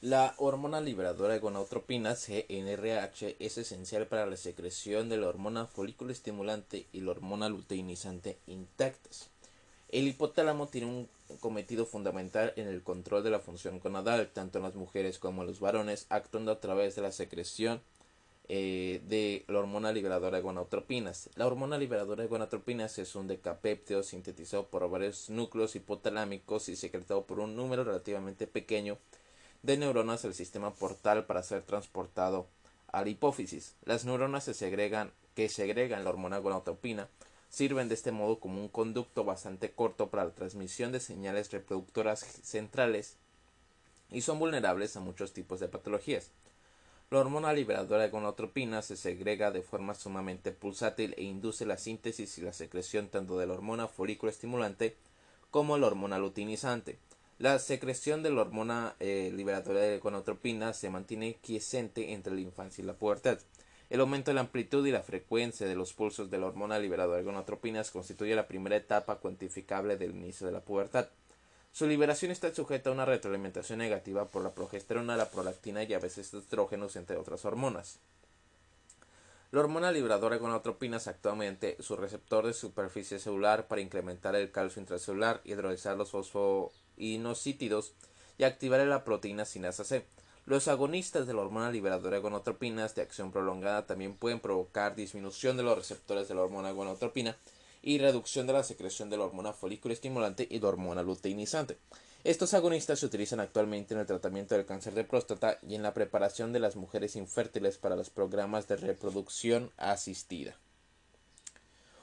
La hormona liberadora de gonadotropina CNRH es esencial para la secreción de la hormona folículo estimulante y la hormona luteinizante intactas. El hipotálamo tiene un cometido fundamental en el control de la función gonadal, tanto en las mujeres como en los varones, actuando a través de la secreción eh, de la hormona liberadora de gonadotropinas. La hormona liberadora de gonadotropinas es un decapéptido sintetizado por varios núcleos hipotalámicos y secretado por un número relativamente pequeño de neuronas del sistema portal para ser transportado a la hipófisis. Las neuronas se segregan, que segregan la hormona gonadotropina sirven de este modo como un conducto bastante corto para la transmisión de señales reproductoras centrales y son vulnerables a muchos tipos de patologías. La hormona liberadora de gonadotropina se segrega de forma sumamente pulsátil e induce la síntesis y la secreción tanto de la hormona folículo estimulante como la hormona luteinizante. La secreción de la hormona eh, liberadora de gonadotropina se mantiene quiescente entre la infancia y la pubertad. El aumento de la amplitud y la frecuencia de los pulsos de la hormona liberadora de gonadotropinas constituye la primera etapa cuantificable del inicio de la pubertad. Su liberación está sujeta a una retroalimentación negativa por la progesterona, la prolactina y a veces estrógenos, entre otras hormonas. La hormona liberadora de gonadotropinas actualmente su receptor de superficie celular para incrementar el calcio intracelular, hidrolizar los fosfoinocítidos y activar la proteína sinasa C. Los agonistas de la hormona liberadora de gonadotropinas de acción prolongada también pueden provocar disminución de los receptores de la hormona gonadotropina y reducción de la secreción de la hormona folículo estimulante y la hormona luteinizante. Estos agonistas se utilizan actualmente en el tratamiento del cáncer de próstata y en la preparación de las mujeres infértiles para los programas de reproducción asistida.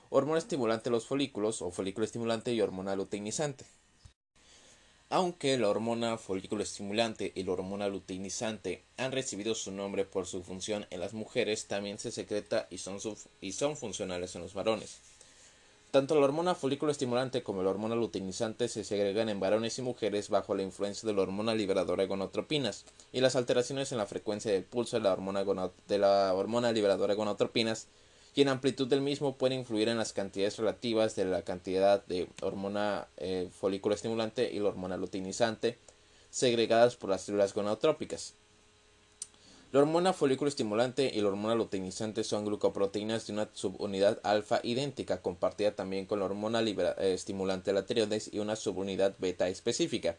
Hormona estimulante de los folículos o folículo estimulante y hormona luteinizante. Aunque la hormona folículo estimulante y la hormona luteinizante han recibido su nombre por su función en las mujeres, también se secreta y son, y son funcionales en los varones. Tanto la hormona folículo estimulante como la hormona luteinizante se segregan en varones y mujeres bajo la influencia de la hormona liberadora gonotropinas y las alteraciones en la frecuencia del pulso de la hormona, de la hormona liberadora gonotropinas y en amplitud del mismo puede influir en las cantidades relativas de la cantidad de hormona eh, folículo estimulante y la hormona luteinizante segregadas por las células gonadotrópicas. La hormona folículo estimulante y la hormona luteinizante son glucoproteínas de una subunidad alfa idéntica, compartida también con la hormona eh, estimulante de la tiroides y una subunidad beta específica.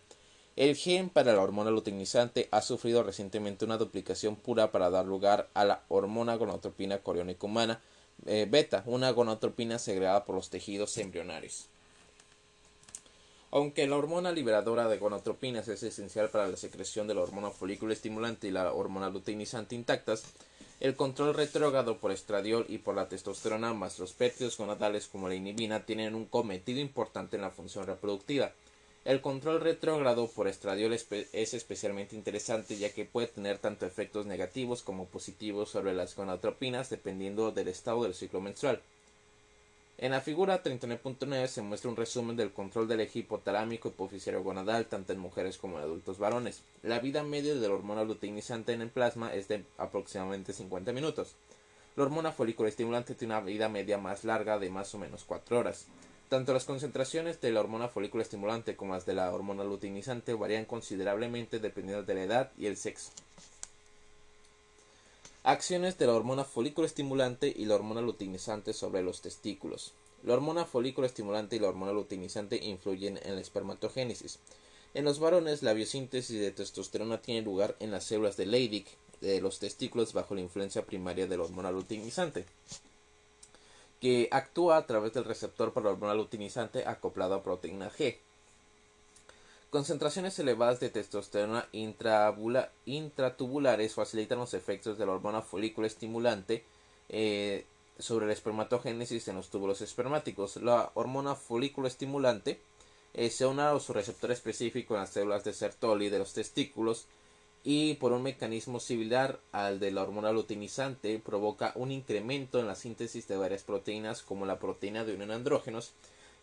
El gen para la hormona luteinizante ha sufrido recientemente una duplicación pura para dar lugar a la hormona gonadotropina coriónica humana, eh, beta, una gonadotropina segregada por los tejidos embrionarios. Aunque la hormona liberadora de gonadotropinas es esencial para la secreción de la hormona folículo estimulante y la hormona luteinizante intactas, el control retrógrado por estradiol y por la testosterona más los péptidos gonadales como la inhibina tienen un cometido importante en la función reproductiva. El control retrógrado por estradiol es especialmente interesante ya que puede tener tanto efectos negativos como positivos sobre las gonadotropinas dependiendo del estado del ciclo menstrual. En la figura 39.9 se muestra un resumen del control del eje hipotalámico hipofisiario gonadal tanto en mujeres como en adultos varones. La vida media de la hormona luteinizante en el plasma es de aproximadamente 50 minutos. La hormona folículo estimulante tiene una vida media más larga de más o menos 4 horas. Tanto las concentraciones de la hormona folículo estimulante como las de la hormona luteinizante varían considerablemente dependiendo de la edad y el sexo. Acciones de la hormona folículo estimulante y la hormona luteinizante sobre los testículos. La hormona folículo estimulante y la hormona luteinizante influyen en la espermatogénesis. En los varones, la biosíntesis de testosterona tiene lugar en las células de Leydig de los testículos bajo la influencia primaria de la hormona luteinizante actúa a través del receptor para la hormona luteinizante acoplado a proteína G. Concentraciones elevadas de testosterona intratubulares facilitan los efectos de la hormona folículo estimulante eh, sobre la espermatogénesis en los túbulos espermáticos. La hormona folículo estimulante eh, se une a su receptor específico en las células de Sertoli de los testículos y por un mecanismo similar al de la hormona luteinizante provoca un incremento en la síntesis de varias proteínas como la proteína de unión andrógenos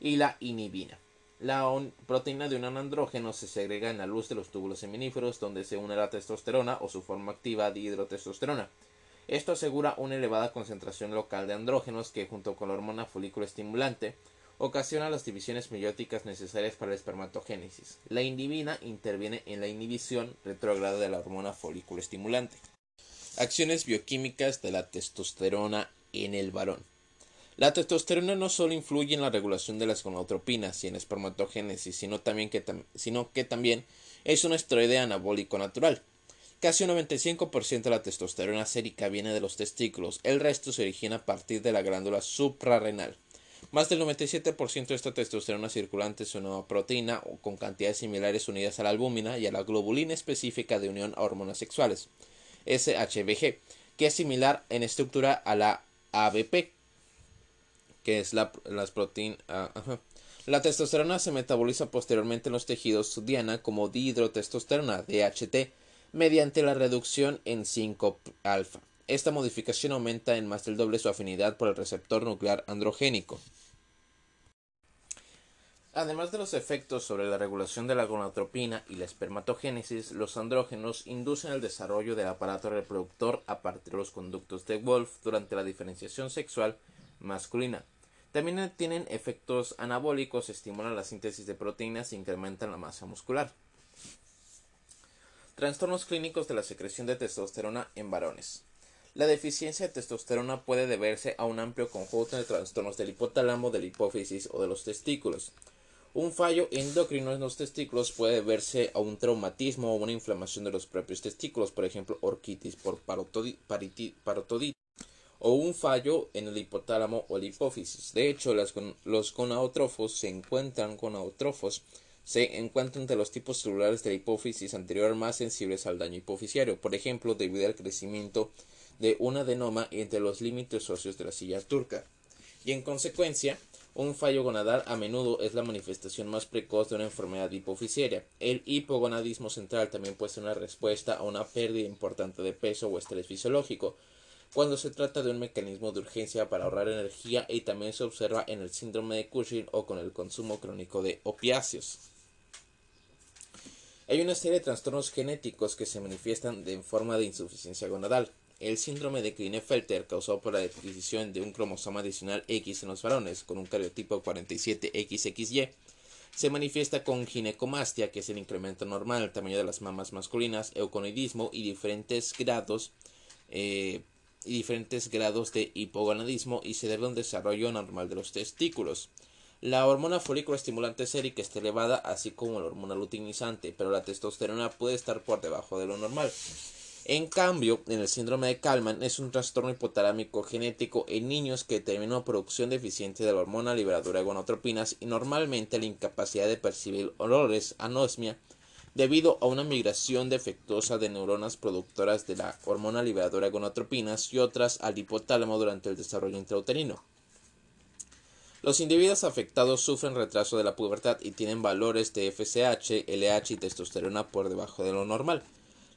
y la inhibina. La proteína de unión andrógeno se segrega en la luz de los túbulos seminíferos donde se une la testosterona o su forma activa de hidrotestosterona. Esto asegura una elevada concentración local de andrógenos que junto con la hormona folículo estimulante ocasiona las divisiones meióticas necesarias para la espermatogénesis. La indivina interviene en la inhibición retrógrada de la hormona folículo estimulante. Acciones bioquímicas de la testosterona en el varón. La testosterona no solo influye en la regulación de las gonadotropinas y en la espermatogénesis, sino, también que, sino que también es un esteroide anabólico natural. Casi un 95% de la testosterona sérica viene de los testículos, el resto se origina a partir de la glándula suprarrenal. Más del 97% de esta testosterona circulante es una proteína con cantidades similares unidas a la albúmina y a la globulina específica de unión a hormonas sexuales, SHBG, que es similar en estructura a la ABP, que es la, las proteínas. Ah, la testosterona se metaboliza posteriormente en los tejidos diana como dihidrotestosterona, DHT, mediante la reducción en 5-alfa. Esta modificación aumenta en más del doble su afinidad por el receptor nuclear androgénico. Además de los efectos sobre la regulación de la gonadotropina y la espermatogénesis, los andrógenos inducen el desarrollo del aparato reproductor a partir de los conductos de Wolf durante la diferenciación sexual masculina. También tienen efectos anabólicos, estimulan la síntesis de proteínas e incrementan la masa muscular. Trastornos clínicos de la secreción de testosterona en varones. La deficiencia de testosterona puede deberse a un amplio conjunto de trastornos del hipotálamo, de la hipófisis o de los testículos. Un fallo endocrino en los testículos puede deberse a un traumatismo o una inflamación de los propios testículos, por ejemplo, orquitis por parotoditis o un fallo en el hipotálamo o la hipófisis. De hecho, los gonadotrófos se encuentran se encuentran entre los tipos celulares de la hipófisis anterior más sensibles al daño hipofisiario, por ejemplo, debido al crecimiento de un adenoma entre los límites óseos de la silla turca. Y en consecuencia, un fallo gonadal a menudo es la manifestación más precoz de una enfermedad hipofisiaria. El hipogonadismo central también puede ser una respuesta a una pérdida importante de peso o estrés fisiológico, cuando se trata de un mecanismo de urgencia para ahorrar energía y también se observa en el síndrome de Cushing o con el consumo crónico de opiáceos. Hay una serie de trastornos genéticos que se manifiestan en forma de insuficiencia gonadal. El síndrome de Klinefelter, causado por la adquisición de un cromosoma adicional X en los varones con un cariotipo 47XXY, se manifiesta con ginecomastia, que es el incremento normal del tamaño de las mamas masculinas, euconoidismo y diferentes grados eh, y diferentes grados de hipogonadismo y se debe a un desarrollo normal de los testículos. La hormona folículo estimulante sérica está elevada, así como la hormona luteinizante, pero la testosterona puede estar por debajo de lo normal. En cambio, en el síndrome de Kalman es un trastorno hipotalámico genético en niños que determina una producción deficiente de la hormona liberadora de gonotropinas y normalmente la incapacidad de percibir olores, anosmia, debido a una migración defectuosa de neuronas productoras de la hormona liberadora gonotropinas y otras al hipotálamo durante el desarrollo intrauterino. Los individuos afectados sufren retraso de la pubertad y tienen valores de FSH, LH y testosterona por debajo de lo normal.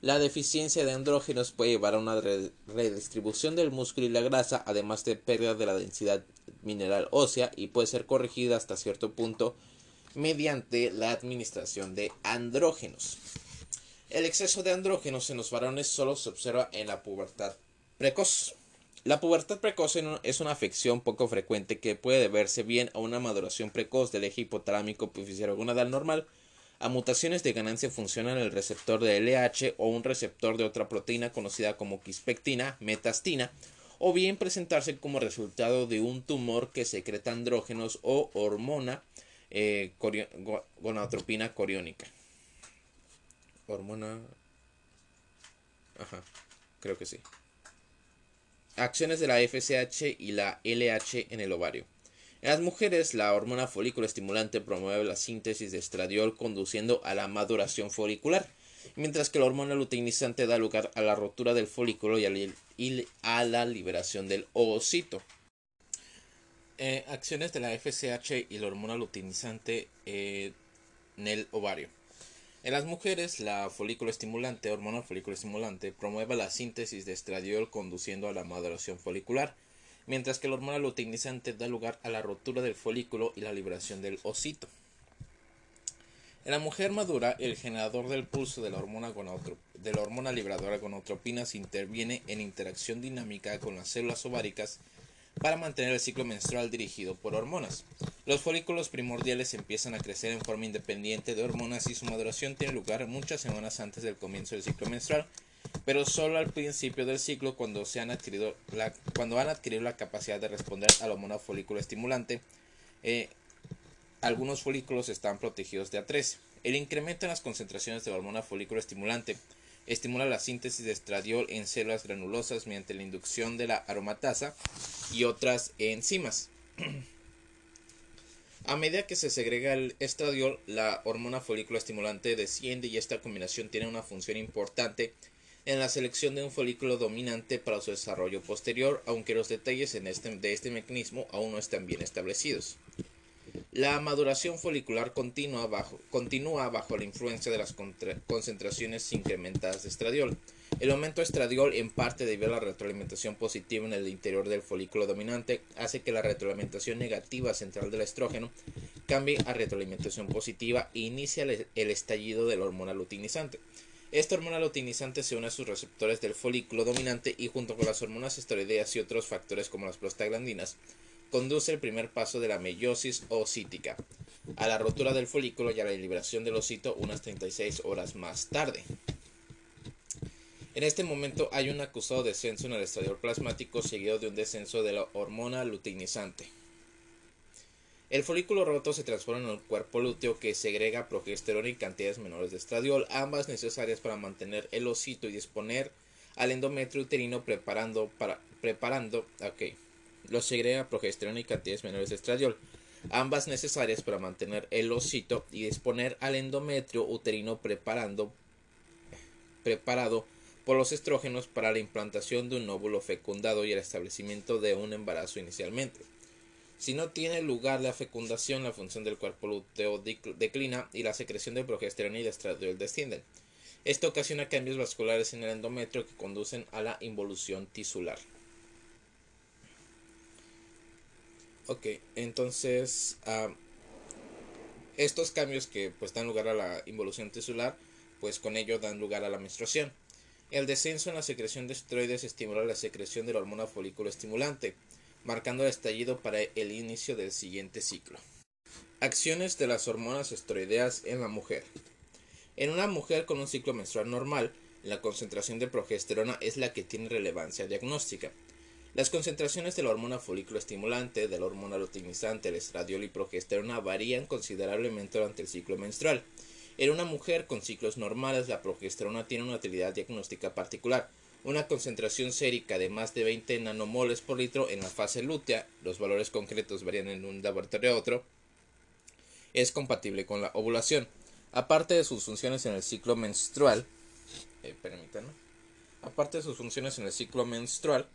La deficiencia de andrógenos puede llevar a una redistribución del músculo y la grasa, además de pérdida de la densidad mineral ósea, y puede ser corregida hasta cierto punto mediante la administración de andrógenos. El exceso de andrógenos en los varones solo se observa en la pubertad precoz. La pubertad precoz es una afección poco frecuente que puede deberse bien a una maduración precoz del eje hipotalámico epifisiario gonadal normal, a mutaciones de ganancia funcional en el receptor de LH o un receptor de otra proteína conocida como quispectina, metastina, o bien presentarse como resultado de un tumor que secreta andrógenos o hormona eh, gonadotropina coriónica. Hormona. Ajá, creo que sí. Acciones de la FSH y la LH en el ovario. En las mujeres, la hormona folículo estimulante promueve la síntesis de estradiol conduciendo a la maduración folicular, mientras que la hormona luteinizante da lugar a la rotura del folículo y a la liberación del ovocito. Eh, acciones de la FSH y la hormona luteinizante eh, en el ovario. En las mujeres, la folículo estimulante, hormona folículo estimulante, promueve la síntesis de estradiol conduciendo a la maduración folicular, mientras que la hormona luteinizante da lugar a la rotura del folículo y la liberación del ocito. En la mujer madura, el generador del pulso de la hormona, de la hormona libradora gonotropinas interviene en interacción dinámica con las células ováricas para mantener el ciclo menstrual dirigido por hormonas. Los folículos primordiales empiezan a crecer en forma independiente de hormonas y su maduración tiene lugar muchas semanas antes del comienzo del ciclo menstrual, pero solo al principio del ciclo cuando, se han, adquirido la, cuando han adquirido la capacidad de responder a la hormona folículo estimulante. Eh, algunos folículos están protegidos de A3. El incremento en las concentraciones de la hormona folículo estimulante estimula la síntesis de estradiol en células granulosas mediante la inducción de la aromatasa y otras enzimas. A medida que se segrega el estradiol, la hormona folículo estimulante desciende y esta combinación tiene una función importante en la selección de un folículo dominante para su desarrollo posterior, aunque los detalles en este, de este mecanismo aún no están bien establecidos. La maduración folicular continúa bajo, continúa bajo la influencia de las concentraciones incrementadas de estradiol. El aumento de estradiol, en parte debido a la retroalimentación positiva en el interior del folículo dominante, hace que la retroalimentación negativa central del estrógeno cambie a retroalimentación positiva e inicia el, estallido de la hormona luteinizante. Esta hormona luteinizante se une a sus receptores del folículo dominante y junto con las hormonas esteroideas y otros factores como las prostaglandinas, conduce el primer paso de la meiosis ocítica, a la rotura del folículo y a la liberación del ocito unas 36 horas más tarde. En este momento hay un acusado descenso en el estradiol plasmático seguido de un descenso de la hormona luteinizante. El folículo roto se transforma en el cuerpo lúteo que segrega progesterona y cantidades menores de estradiol, ambas necesarias para mantener el ocito y disponer al endometrio uterino preparando para preparando, okay, lo segrega progesterona y cantidades menores de estradiol, ambas necesarias para mantener el ocito y disponer al endometrio uterino preparando, preparado por los estrógenos para la implantación de un óvulo fecundado y el establecimiento de un embarazo inicialmente. Si no tiene lugar la fecundación, la función del cuerpo lúteo declina y la secreción de progesterona y de estradiol descienden. Esto ocasiona cambios vasculares en el endometrio que conducen a la involución tisular. Ok, entonces ah, estos cambios que pues dan lugar a la involución tisular, pues con ello dan lugar a la menstruación. El descenso en la secreción de esteroides estimula la secreción de la hormona folículo estimulante, marcando el estallido para el inicio del siguiente ciclo. Acciones de las hormonas esteroideas en la mujer. En una mujer con un ciclo menstrual normal, la concentración de progesterona es la que tiene relevancia diagnóstica. Las concentraciones de la hormona folículo estimulante, de la hormona luteinizante, el estradiol y progesterona varían considerablemente durante el ciclo menstrual. En una mujer con ciclos normales, la progesterona tiene una utilidad diagnóstica particular. Una concentración sérica de más de 20 nanomoles por litro en la fase lútea, los valores concretos varían en un laboratorio a otro, es compatible con la ovulación. Aparte de sus funciones en el ciclo menstrual, eh, aparte de sus funciones en el ciclo menstrual,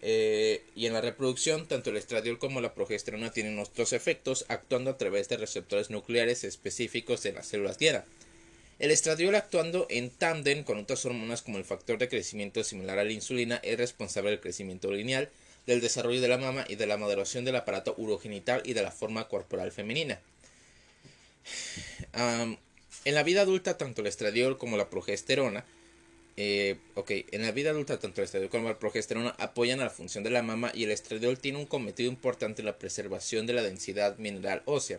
eh, y en la reproducción, tanto el estradiol como la progesterona tienen otros efectos, actuando a través de receptores nucleares específicos de las células guía. El estradiol actuando en tándem con otras hormonas como el factor de crecimiento similar a la insulina es responsable del crecimiento lineal, del desarrollo de la mama y de la maduración del aparato urogenital y de la forma corporal femenina. en la vida adulta, tanto el estradiol como la progesterona eh, ok, en la vida adulta tanto el estradiol como la progesterona apoyan a la función de la mama y el estradiol tiene un cometido importante en la preservación de la densidad mineral ósea.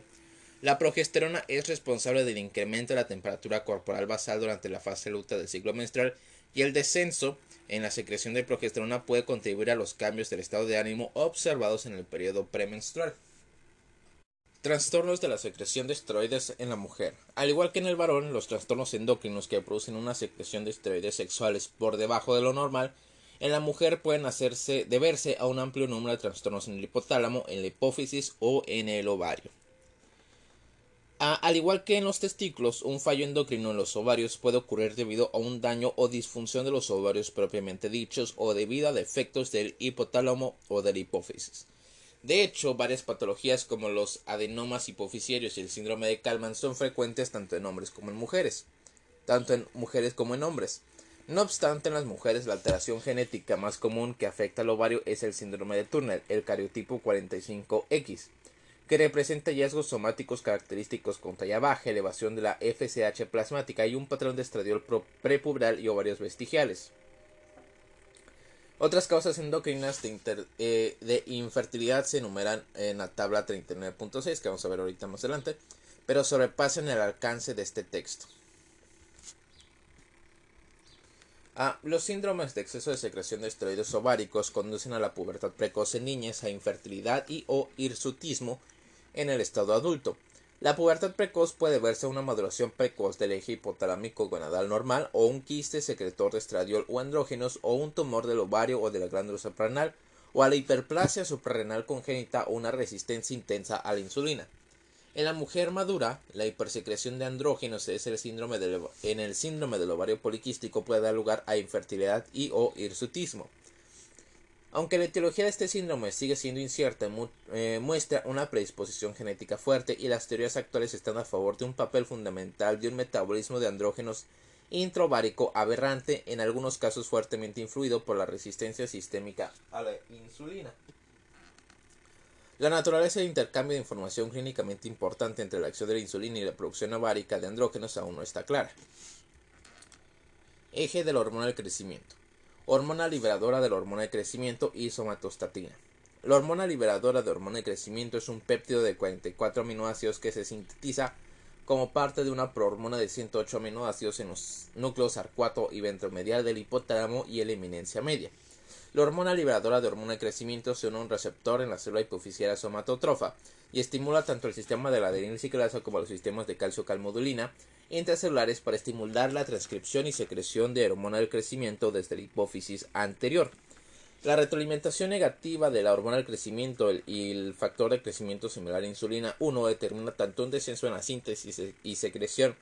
La progesterona es responsable del incremento de la temperatura corporal basal durante la fase luta del ciclo menstrual y el descenso en la secreción de progesterona puede contribuir a los cambios del estado de ánimo observados en el periodo premenstrual. Trastornos de la secreción de esteroides en la mujer. Al igual que en el varón, los trastornos endocrinos que producen una secreción de esteroides sexuales por debajo de lo normal, en la mujer pueden hacerse deberse a un amplio número de trastornos en el hipotálamo, en la hipófisis o en el ovario. Al igual que en los testículos, un fallo endocrino en los ovarios puede ocurrir debido a un daño o disfunción de los ovarios propiamente dichos o debido a defectos del hipotálamo o de la hipófisis. De hecho, varias patologías como los adenomas hipofisiarios y el síndrome de Kalman son frecuentes tanto en hombres como en mujeres, tanto en mujeres como en hombres. No obstante, en las mujeres la alteración genética más común que afecta al ovario es el síndrome de Turner, el cariotipo 45X, que representa hallazgos somáticos característicos con talla baja, elevación de la FSH plasmática y un patrón de estradiol prepuberal y ovarios vestigiales. Otras causas endocrinas de, eh, infertilidad se enumeran en la tabla 39.6 que vamos a ver ahorita más adelante, pero sobrepasan el alcance de este texto. Ah, los síndromes de exceso de secreción de esteroides ováricos conducen a la pubertad precoz en niñas, a infertilidad y o hirsutismo en el estado adulto. La pubertad precoz puede verse una maduración precoz del eje hipotalámico gonadal normal o un quiste secretor de estradiol o andrógenos o un tumor del ovario o de la glándula suprarrenal o a la hiperplasia suprarrenal congénita o una resistencia intensa a la insulina. En la mujer madura, la hipersecreción de andrógenos es el síndrome del, en el síndrome del ovario poliquístico puede dar lugar a infertilidad y o hirsutismo. Aunque la etiología de este síndrome sigue siendo incierta, eh, muestra una predisposición genética fuerte y las teorías actuales están a favor de un papel fundamental de un metabolismo de andrógenos introvárico aberrante, en algunos casos fuertemente influido por la resistencia sistémica a la insulina. La naturaleza del intercambio de información clínicamente importante entre la acción de la insulina y la producción ovárica de andrógenos aún no está clara. Eje de la hormona del crecimiento. Hormona liberadora de la hormona de crecimiento y somatostatina. La hormona liberadora de hormona de crecimiento es un péptido de 44 aminoácidos que se sintetiza como parte de una prohormona de 108 aminoácidos en los núcleos arcuato y ventromedial del hipotálamo y el eminencia media. La hormona liberadora de hormona de crecimiento se une a un receptor en la célula hipofisiaria somatotrofa y estimula tanto el sistema de la adenilciclasa como los sistemas de calcio-calmodulina intracelulares para estimular la transcripción y secreción de hormona del crecimiento desde la hipófisis anterior. La retroalimentación negativa de la hormona del crecimiento y el factor de crecimiento similar a insulina 1 determina tanto un descenso en la síntesis y secreción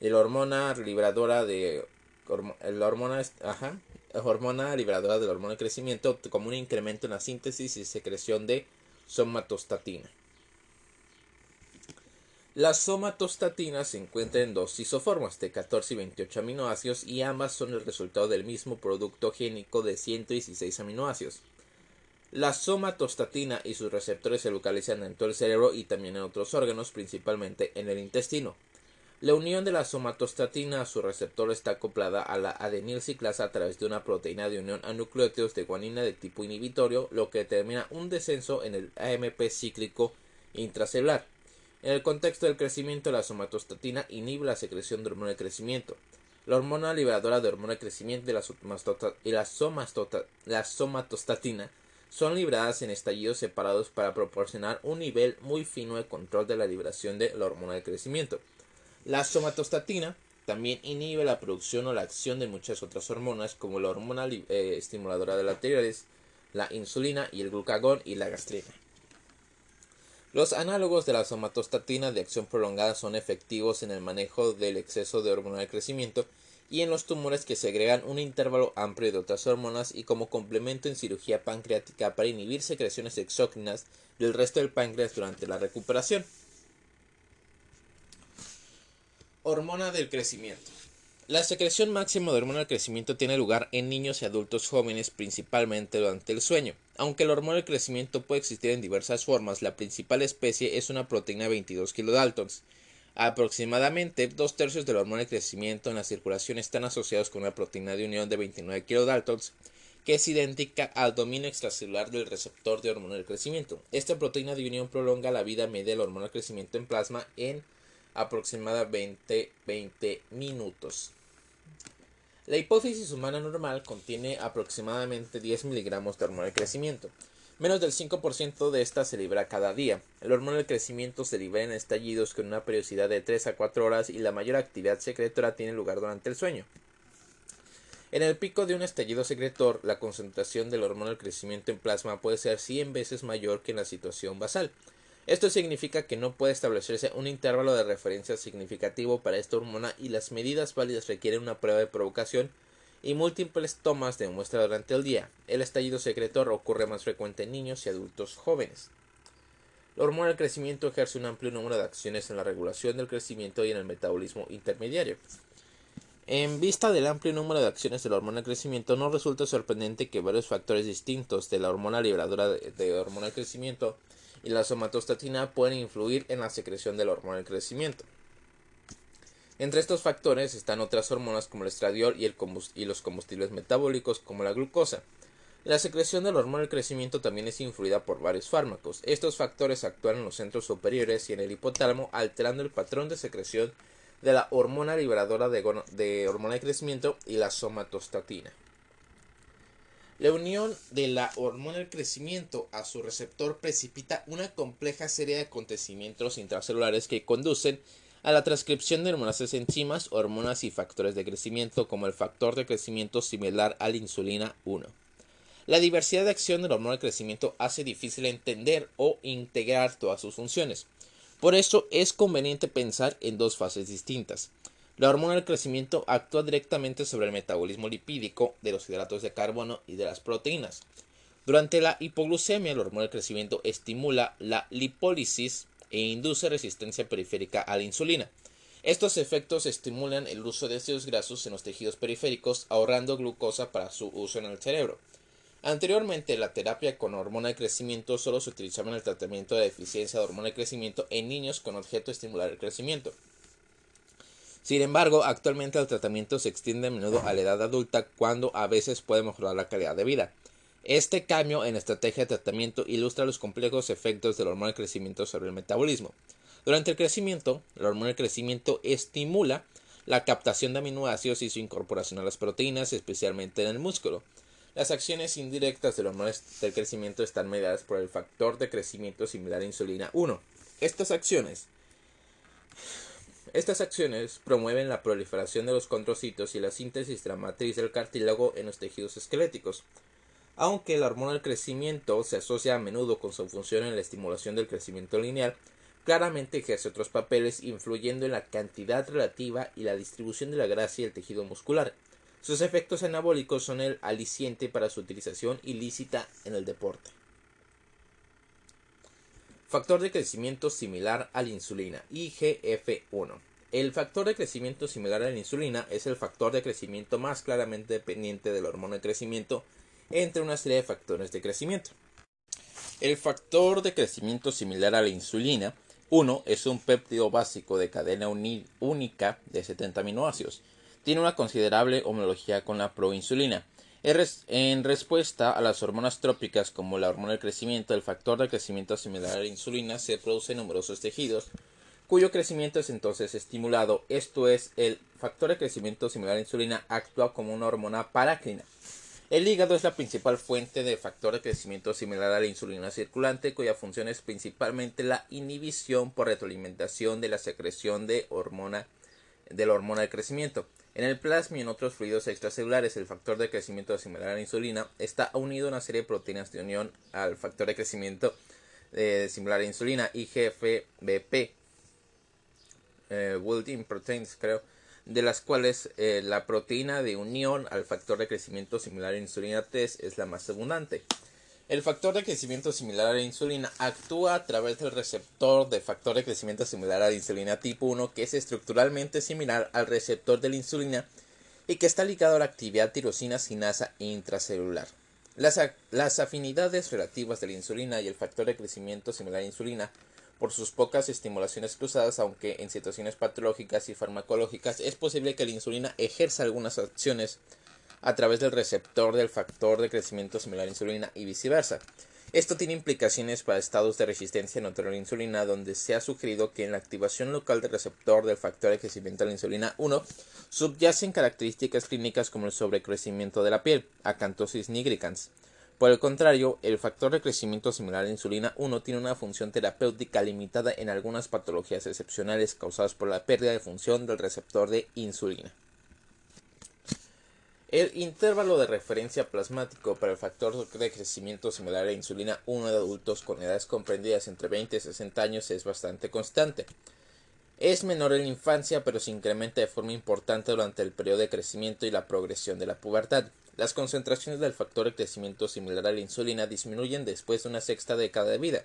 de la hormona liberadora de la hormona ajá, hormona liberadora del hormona de crecimiento como un incremento en la síntesis y secreción de somatostatina. La somatostatina se encuentra en dos isoformas de 14 y 28 aminoácidos y ambas son el resultado del mismo producto génico de 116 aminoácidos. La somatostatina y sus receptores se localizan en todo el cerebro y también en otros órganos, principalmente en el intestino. La unión de la somatostatina a su receptor está acoplada a la adenilciclasa a través de una proteína de unión a nucleótidos de guanina de tipo inhibitorio, lo que determina un descenso en el AMP cíclico intracelular. En el contexto del crecimiento, la somatostatina inhibe la secreción de hormona de crecimiento. La hormona liberadora de hormona de crecimiento y la, somatostatina son liberadas en estallidos separados para proporcionar un nivel muy fino de control de la liberación de la hormona de crecimiento. La somatostatina también inhibe la producción o la acción de muchas otras hormonas como la hormona eh, estimuladora de la tiroides, la insulina y el glucagón y la gastrina. Los análogos de la somatostatina de acción prolongada son efectivos en el manejo del exceso de hormona de crecimiento y en los tumores que segregan un intervalo amplio de otras hormonas y como complemento en cirugía pancreática para inhibir secreciones exógenas del resto del páncreas durante la recuperación. Hormona del crecimiento. La secreción máxima de hormona del crecimiento tiene lugar en niños y adultos jóvenes principalmente durante el sueño. Aunque la hormona del crecimiento puede existir en diversas formas, la principal especie es una proteína de 22 kilodaltons. Aproximadamente dos tercios de la hormona del crecimiento en la circulación están asociados con una proteína de unión de 29 kilodaltons que es idéntica al dominio extracelular del receptor de hormona del crecimiento. Esta proteína de unión prolonga la vida media de la hormona del crecimiento en plasma en aproximadamente 20 minutos. La hipófisis humana normal contiene aproximadamente 10 miligramos de hormona de crecimiento. Menos del 5% de esta se libera cada día. El hormona del crecimiento se libera en estallidos con una periodicidad de 3 a 4 horas y la mayor actividad secretora tiene lugar durante el sueño. En el pico de un estallido secretor, la concentración del hormona del crecimiento en plasma puede ser 100 veces mayor que en la situación basal. Esto significa que no puede establecerse un intervalo de referencia significativo para esta hormona y las medidas válidas requieren una prueba de provocación y múltiples tomas de muestra durante el día. El estallido secretor ocurre más frecuente en niños y adultos jóvenes. La hormona del crecimiento ejerce un amplio número de acciones en la regulación del crecimiento y en el metabolismo intermediario. En vista del amplio número de acciones de la hormona del crecimiento, no resulta sorprendente que varios factores distintos de la hormona liberadora de, de hormona del crecimiento y la somatostatina pueden influir en la secreción del hormona del crecimiento. Entre estos factores están otras hormonas como el estradiol y los combustibles metabólicos como la glucosa. La secreción del hormona del crecimiento también es influida por varios fármacos. Estos factores actúan en los centros superiores y en el hipotálamo, alterando el patrón de secreción de la hormona liberadora de, de hormona de crecimiento y la somatostatina. La unión de la hormona del crecimiento a su receptor precipita una compleja serie de acontecimientos intracelulares que conducen a la transcripción de numerosas enzimas, hormonas y factores de crecimiento, como el factor de crecimiento similar a la insulina 1. La diversidad de acción del hormona del crecimiento hace difícil entender o integrar todas sus funciones. Por eso es conveniente pensar en dos fases distintas. La hormona del crecimiento actúa directamente sobre el metabolismo lipídico de los hidratos de carbono y de las proteínas. Durante la hipoglucemia, la hormona del crecimiento estimula la lipólisis e induce resistencia periférica a la insulina. Estos efectos estimulan el uso de ácidos grasos en los tejidos periféricos, ahorrando glucosa para su uso en el cerebro. Anteriormente, la terapia con hormona de crecimiento solo se utilizaba en el tratamiento de deficiencia de hormona de crecimiento en niños con objeto de estimular el crecimiento. Sin embargo, actualmente el tratamiento se extiende a menudo a la edad adulta cuando a veces puede mejorar la calidad de vida. Este cambio en estrategia de tratamiento ilustra los complejos efectos del hormona de crecimiento sobre el metabolismo. Durante el crecimiento, la hormona de crecimiento estimula la captación de aminoácidos y su incorporación a las proteínas, especialmente en el músculo. Las acciones indirectas del hormona del crecimiento están mediadas por el factor de crecimiento similar a insulina 1. Estas acciones estas acciones promueven la proliferación de los condrocitos y la síntesis de la matriz del cartílago en los tejidos esqueléticos. Aunque la hormona del crecimiento se asocia a menudo con su función en la estimulación del crecimiento lineal, claramente ejerce otros papeles influyendo en la cantidad relativa y la distribución de la grasa y el tejido muscular. Sus efectos anabólicos son el aliciente para su utilización ilícita en el deporte. Factor de crecimiento similar a la insulina, IGF-1. El factor de crecimiento similar a la insulina es el factor de crecimiento más claramente dependiente del hormona de crecimiento entre una serie de factores de crecimiento. El factor de crecimiento similar a la insulina 1 es un péptido básico de cadena única de 70 aminoácidos. Tiene una considerable homología con la proinsulina en respuesta a las hormonas trópicas como la hormona del crecimiento, el factor de crecimiento similar a la insulina se produce en numerosos tejidos, cuyo crecimiento es entonces estimulado. Esto es, el factor de crecimiento similar a la insulina actúa como una hormona parácrina. El hígado es la principal fuente de factor de crecimiento similar a la insulina circulante, cuya función es principalmente la inhibición por retroalimentación de la secreción de hormona de la hormona de crecimiento. En el plasma y en otros fluidos extracelulares, el factor de crecimiento similar a la insulina está unido a una serie de proteínas de unión al factor de crecimiento eh, similar a la insulina, IGFBP, eh, proteins, creo, de las cuales eh, la proteína de unión al factor de crecimiento similar a la insulina T es la más abundante. El factor de crecimiento similar a la insulina actúa a través del receptor de factor de crecimiento similar a la insulina tipo 1 que es estructuralmente similar al receptor de la insulina y que está ligado a la actividad tirosina sinasa intracelular. Las, las afinidades relativas de la insulina y el factor de crecimiento similar a la insulina por sus pocas estimulaciones cruzadas, aunque en situaciones patológicas y farmacológicas es posible que la insulina ejerza algunas acciones a través del receptor del factor de crecimiento similar a la insulina y viceversa. Esto tiene implicaciones para estados de resistencia natural a la insulina, donde se ha sugerido que en la activación local del receptor del factor de crecimiento a la insulina 1 subyacen características clínicas como el sobrecrecimiento de la piel, acantosis nigricans. Por el contrario, el factor de crecimiento similar a la insulina 1 tiene una función terapéutica limitada en algunas patologías excepcionales causadas por la pérdida de función del receptor de insulina. El intervalo de referencia plasmático para el factor de crecimiento similar a insulina 1 de adultos con edades comprendidas entre 20 y 60 años es bastante constante. Es menor en la infancia, pero se incrementa de forma importante durante el periodo de crecimiento y la progresión de la pubertad. Las concentraciones del factor de crecimiento similar a la insulina disminuyen después de una sexta década de vida.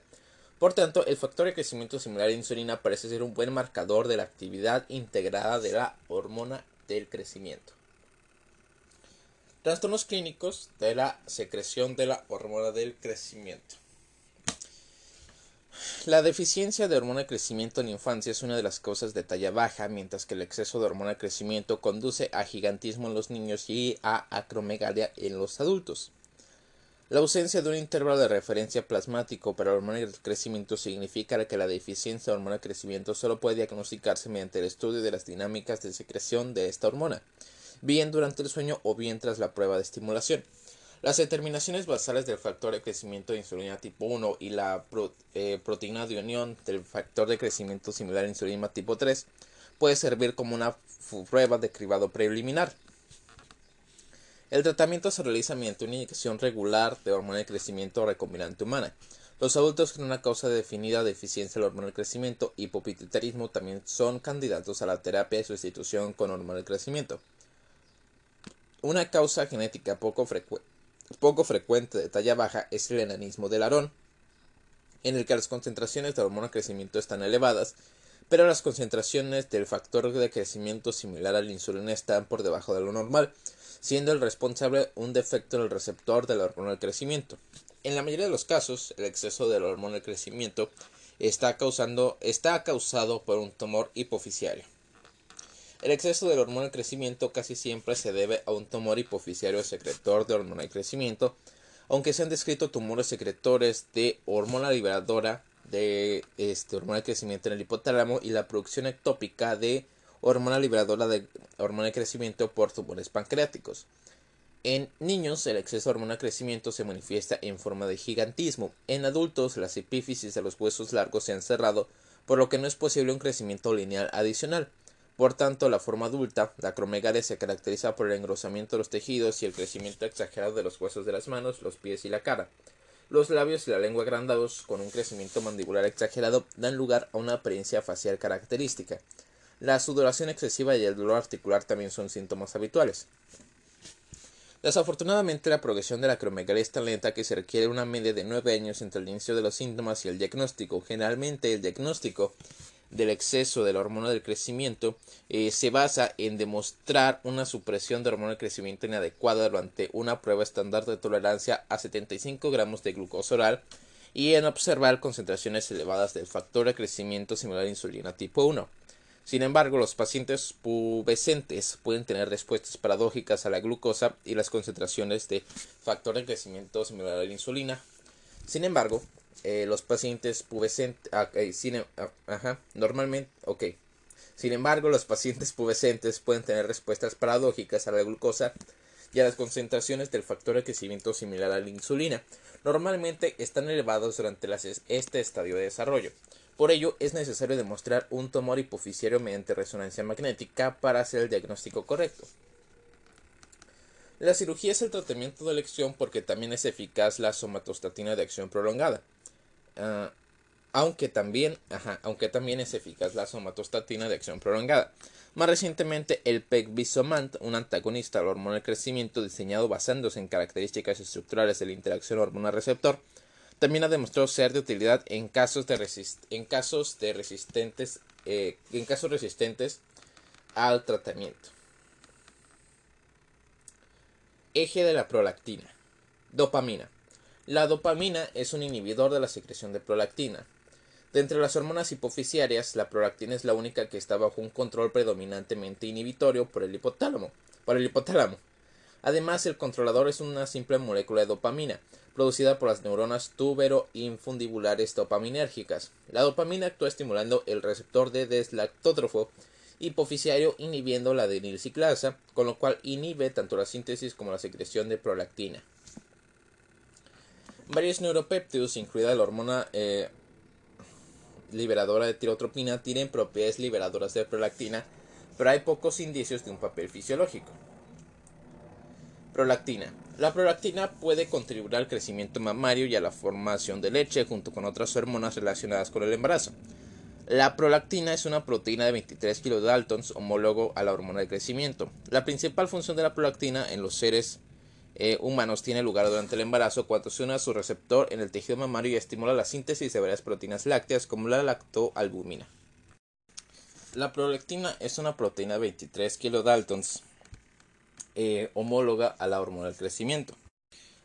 Por tanto, el factor de crecimiento similar a la insulina parece ser un buen marcador de la actividad integrada de la hormona del crecimiento. Trastornos clínicos de la secreción de la hormona del crecimiento. La deficiencia de hormona de crecimiento en infancia es una de las causas de talla baja, mientras que el exceso de hormona de crecimiento conduce a gigantismo en los niños y a acromegalia en los adultos. La ausencia de un intervalo de referencia plasmático para la hormona de crecimiento significa que la deficiencia de hormona de crecimiento solo puede diagnosticarse mediante el estudio de las dinámicas de secreción de esta hormona, bien durante el sueño o bien tras la prueba de estimulación. Las determinaciones basales del factor de crecimiento de insulina tipo 1 y la eh, proteína de unión del factor de crecimiento similar a insulina tipo 3 puede servir como una prueba de cribado preliminar. El tratamiento se realiza mediante una inyección regular de hormona de crecimiento recombinante humana. Los adultos con una causa definida deficiencia del hormona de crecimiento y hipopituitarismo también son candidatos a la terapia de sustitución con hormona de crecimiento. Una causa genética poco, frecuente de talla baja es el enanismo del arón, en el que las concentraciones de hormona crecimiento están elevadas, pero las concentraciones del factor de crecimiento similar a la insulina están por debajo de lo normal, siendo el responsable un defecto en el receptor de la hormona del crecimiento. En la mayoría de los casos, el exceso de la hormona del crecimiento está, está causado por un tumor hipofisiario. El exceso de hormona del crecimiento casi siempre se debe a un tumor hipofisiario secretor de hormona del crecimiento, aunque se han descrito tumores secretores de hormona liberadora de este, hormona de crecimiento en el hipotálamo y la producción ectópica de hormona liberadora de hormona de crecimiento por tumores pancreáticos. En niños, el exceso de hormona de crecimiento se manifiesta en forma de gigantismo. En adultos, las epífisis de los huesos largos se han cerrado, por lo que no es posible un crecimiento lineal adicional. Por tanto, la forma adulta, la acromegalia, se caracteriza por el engrosamiento de los tejidos y el crecimiento exagerado de los huesos de las manos, los pies y la cara. Los labios y la lengua agrandados, con un crecimiento mandibular exagerado, dan lugar a una apariencia facial característica. La sudoración excesiva y el dolor articular también son síntomas habituales. Desafortunadamente, la progresión de la acromegalia es tan lenta que se requiere una media de nueve años entre el inicio de los síntomas y el diagnóstico. Generalmente, el diagnóstico del exceso de la hormona del crecimiento eh, se basa en demostrar una supresión de hormona del crecimiento inadecuada durante una prueba estándar de tolerancia a 75 gramos de glucosa oral y en observar concentraciones elevadas del factor de crecimiento similar a insulina tipo 1. Sin embargo, los pacientes pubescentes pueden tener respuestas paradójicas a la glucosa y las concentraciones de factor de crecimiento similar a la insulina. Sin embargo, eh, los pacientes pubescentes, ah, ah, normalmente, ok. Sin embargo, los pacientes pubescentes pueden tener respuestas paradójicas a la glucosa y a las concentraciones del factor de crecimiento similar a la insulina. Normalmente están elevados durante este estadio de desarrollo. Por ello, es necesario demostrar un tumor hipofisiario mediante resonancia magnética para hacer el diagnóstico correcto. La cirugía es el tratamiento de elección porque también es eficaz la somatostatina de acción prolongada. Ah, aunque, también, aunque también es eficaz la somatostatina de acción prolongada. Más recientemente, el Pegvisomant, un antagonista al hormona del crecimiento diseñado basándose en características estructurales de la interacción hormona-receptor, también ha demostrado ser de utilidad en casos de, resistentes eh, en casos resistentes al tratamiento. Eje de la prolactina. Dopamina. La dopamina es un inhibidor de la secreción de prolactina. De entre las hormonas hipofisiarias, la prolactina es la única que está bajo un control predominantemente inhibitorio por el hipotálamo. Por el hipotálamo. Además, el controlador es una simple molécula de dopamina, producida por las neuronas tubero-infundibulares dopaminérgicas. La dopamina actúa estimulando el receptor de deslactótrofo hipofisiario inhibiendo la denilciclasa, con lo cual inhibe tanto la síntesis como la secreción de prolactina. Varios neuropéptidos, incluida la hormona eh, liberadora de tirotropina, tienen propiedades liberadoras de prolactina, pero hay pocos indicios de un papel fisiológico. Prolactina. La prolactina puede contribuir al crecimiento mamario y a la formación de leche junto con otras hormonas relacionadas con el embarazo. La prolactina es una proteína de 23 kilodaltons homólogo a la hormona de crecimiento. La principal función de la prolactina en los seres eh, humanos tiene lugar durante el embarazo cuando se une a su receptor en el tejido mamario y estimula la síntesis de varias proteínas lácteas como la lactoalbúmina. La prolactina es una proteína de 23 kilodaltons eh, homóloga a la hormona del crecimiento.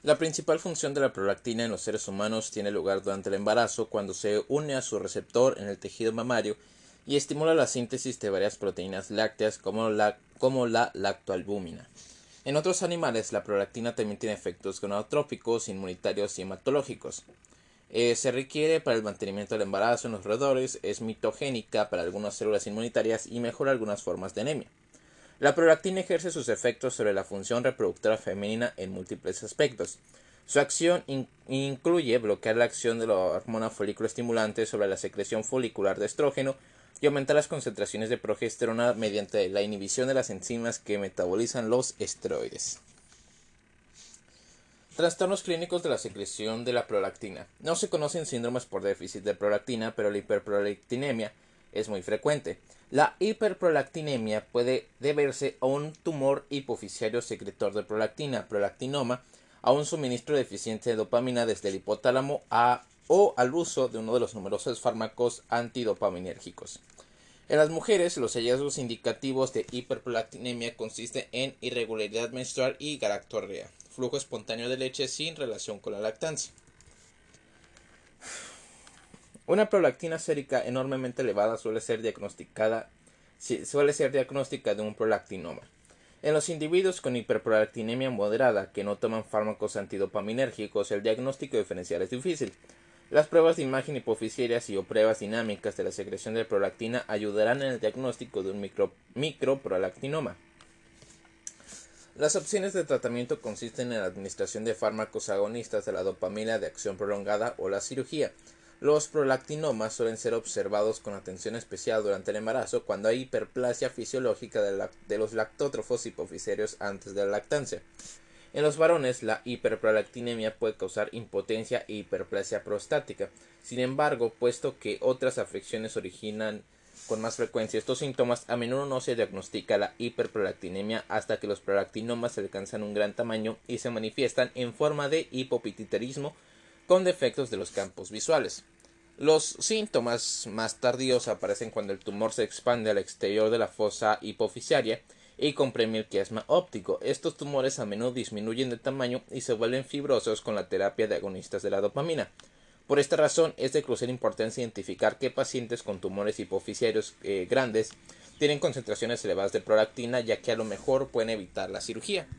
La principal función de la prolactina en los seres humanos tiene lugar durante el embarazo cuando se une a su receptor en el tejido mamario y estimula la síntesis de varias proteínas lácteas como la, como la lactoalbúmina. En otros animales, la prolactina también tiene efectos gonadotrópicos, inmunitarios y hematológicos. Eh, se requiere para el mantenimiento del embarazo en los roedores, es mitogénica para algunas células inmunitarias y mejora algunas formas de anemia. La prolactina ejerce sus efectos sobre la función reproductora femenina en múltiples aspectos. Su acción incluye bloquear la acción de la hormona folículo estimulante sobre la secreción folicular de estrógeno y aumentar las concentraciones de progesterona mediante la inhibición de las enzimas que metabolizan los esteroides. Trastornos clínicos de la secreción de la prolactina. No se conocen síndromes por déficit de prolactina, pero la hiperprolactinemia es muy frecuente. La hiperprolactinemia puede deberse a un tumor hipoficiario secretor de prolactina, prolactinoma, a un suministro deficiente de dopamina desde el hipotálamo a, o al uso de uno de los numerosos fármacos antidopaminérgicos. En las mujeres, los hallazgos indicativos de hiperprolactinemia consisten en irregularidad menstrual y galactorrea, flujo espontáneo de leche sin relación con la lactancia. Una prolactina sérica enormemente elevada suele ser diagnosticada diagnóstica de un prolactinoma. En los individuos con hiperprolactinemia moderada que no toman fármacos antidopaminérgicos, el diagnóstico diferencial es difícil. Las pruebas de imagen hipoficiarias y o pruebas dinámicas de la secreción de prolactina ayudarán en el diagnóstico de un micro, microprolactinoma. Las opciones de tratamiento consisten en la administración de fármacos agonistas de la dopamina de acción prolongada o la cirugía. Los prolactinomas suelen ser observados con atención especial durante el embarazo cuando hay hiperplasia fisiológica de, los lactótrofos hipoficiarios antes de la lactancia. En los varones, la hiperprolactinemia puede causar impotencia e hiperplasia prostática. Sin embargo, puesto que otras afecciones originan con más frecuencia estos síntomas, a menudo no se diagnostica la hiperprolactinemia hasta que los prolactinomas alcanzan un gran tamaño y se manifiestan en forma de hipopituitarismo con defectos de los campos visuales. Los síntomas más tardíos aparecen cuando el tumor se expande al exterior de la fosa hipoficiaria y comprime el quiasma óptico. Estos tumores a menudo disminuyen de tamaño y se vuelven fibrosos con la terapia de agonistas de la dopamina. Por esta razón es de crucial importancia identificar qué pacientes con tumores hipoficiarios eh, grandes tienen concentraciones elevadas de prolactina ya que a lo mejor pueden evitar la cirugía.